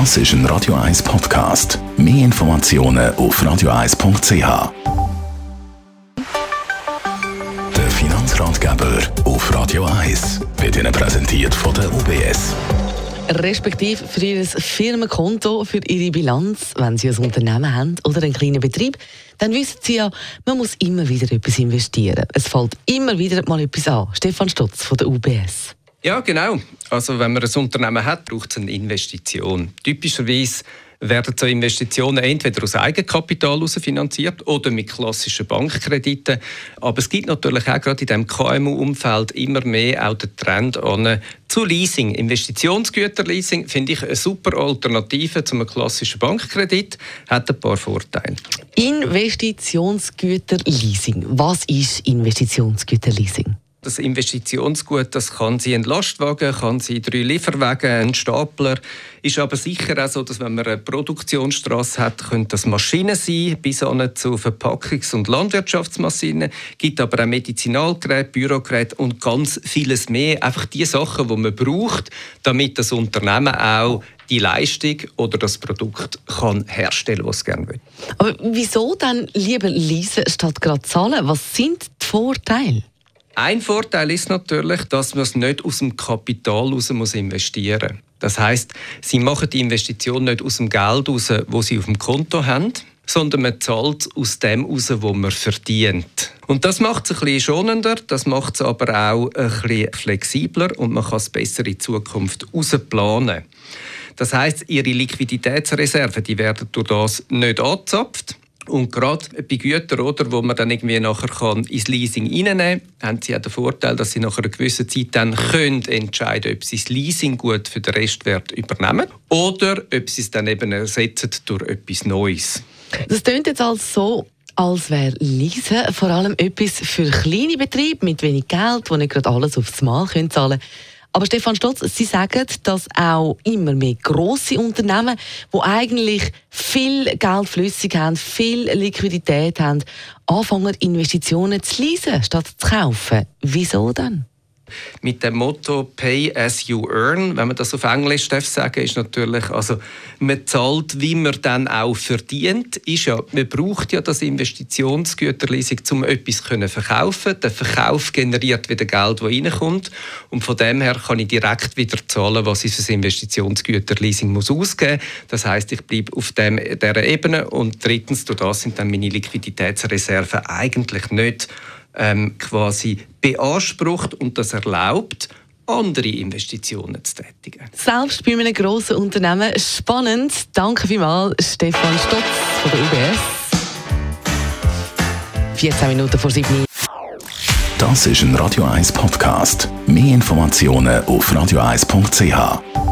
Das ist ein Radio 1 Podcast. Mehr Informationen auf radio1.ch. Der Finanzratgeber auf Radio 1 wird Ihnen präsentiert von der UBS. Respektive für Ihr Firmenkonto, für Ihre Bilanz, wenn Sie ein Unternehmen haben oder einen kleinen Betrieb, dann wissen Sie ja, man muss immer wieder etwas investieren. Es fällt immer wieder mal etwas an. Stefan Stutz von der UBS. Ja, genau. Also wenn man ein Unternehmen hat, braucht es eine Investition. Typischerweise werden so Investitionen entweder aus Eigenkapital heraus finanziert oder mit klassischen Bankkrediten. Aber es gibt natürlich auch gerade in diesem KMU-Umfeld immer mehr auch den Trend an zu Leasing. Investitionsgüterleasing finde ich eine super Alternative zu einem klassischen Bankkredit. Hat ein paar Vorteile. Investitionsgüterleasing. Was ist Investitionsgüterleasing? Das Investitionsgut, das kann sein ein Lastwagen, kann sein drei Lieferwagen, ein Stapler. Ist aber sicher auch so, dass wenn man eine Produktionsstraße hat, können das Maschinen sein, bis hin zu Verpackungs- und Landwirtschaftsmaschinen. Gibt aber auch Medizinalgeräte, Bürogeräte und ganz vieles mehr. Einfach die Sachen, die man braucht, damit das Unternehmen auch die Leistung oder das Produkt kann herstellen, was es gerne will. Aber wieso dann lieber leasen statt gerade zahlen? Was sind die Vorteile? Ein Vorteil ist natürlich, dass man es nicht aus dem Kapital heraus muss investieren muss. Das heißt, Sie machen die Investition nicht aus dem Geld heraus, wo Sie auf dem Konto haben, sondern man zahlt aus dem heraus, wo man verdient. Und das macht es ein bisschen schonender, das macht es aber auch ein bisschen flexibler und man kann es besser in Zukunft planen. Das heißt, Ihre Liquiditätsreserven werden durch das nicht angezapft und gerade bei Gütern, oder, wo man dann irgendwie nachher kann ins Leasing reinnehmen kann, haben sie auch den Vorteil, dass sie nach einer gewissen Zeit dann können entscheiden ob sie das Leasing gut für den Restwert übernehmen oder ob sie es dann eben ersetzen durch etwas Neues. Das klingt jetzt also so, als wäre Leasen vor allem etwas für kleine Betriebe mit wenig Geld, die nicht gerade alles aufs Mal zahlen können. Aber Stefan Stotz, Sie sagen, dass auch immer mehr grosse Unternehmen, die eigentlich viel Geld flüssig haben, viel Liquidität haben, anfangen, Investitionen zu leisen, statt zu kaufen. Wieso dann? Mit dem Motto Pay as you earn, wenn man das auf Englisch darf sagen, ist natürlich, also man zahlt, wie man dann auch verdient. Ist ja, man braucht ja das Investitionsgüterleasing, um etwas zu verkaufen. Der Verkauf generiert wieder Geld, das reinkommt und von dem her kann ich direkt wieder zahlen, was ich für das Investitionsgüterleasing muss ausgeben. Das heißt, ich bleibe auf dem, dieser Ebene und drittens, durch das sind dann meine Liquiditätsreserven eigentlich nicht ähm, quasi beansprucht und das erlaubt, andere Investitionen zu tätigen. Selbst bei einem grossen Unternehmen spannend. Danke vielmals, Stefan Stotz von der UBS. 14 Minuten vor 7 Das ist ein Radio 1 Podcast. Mehr Informationen auf radio1.ch.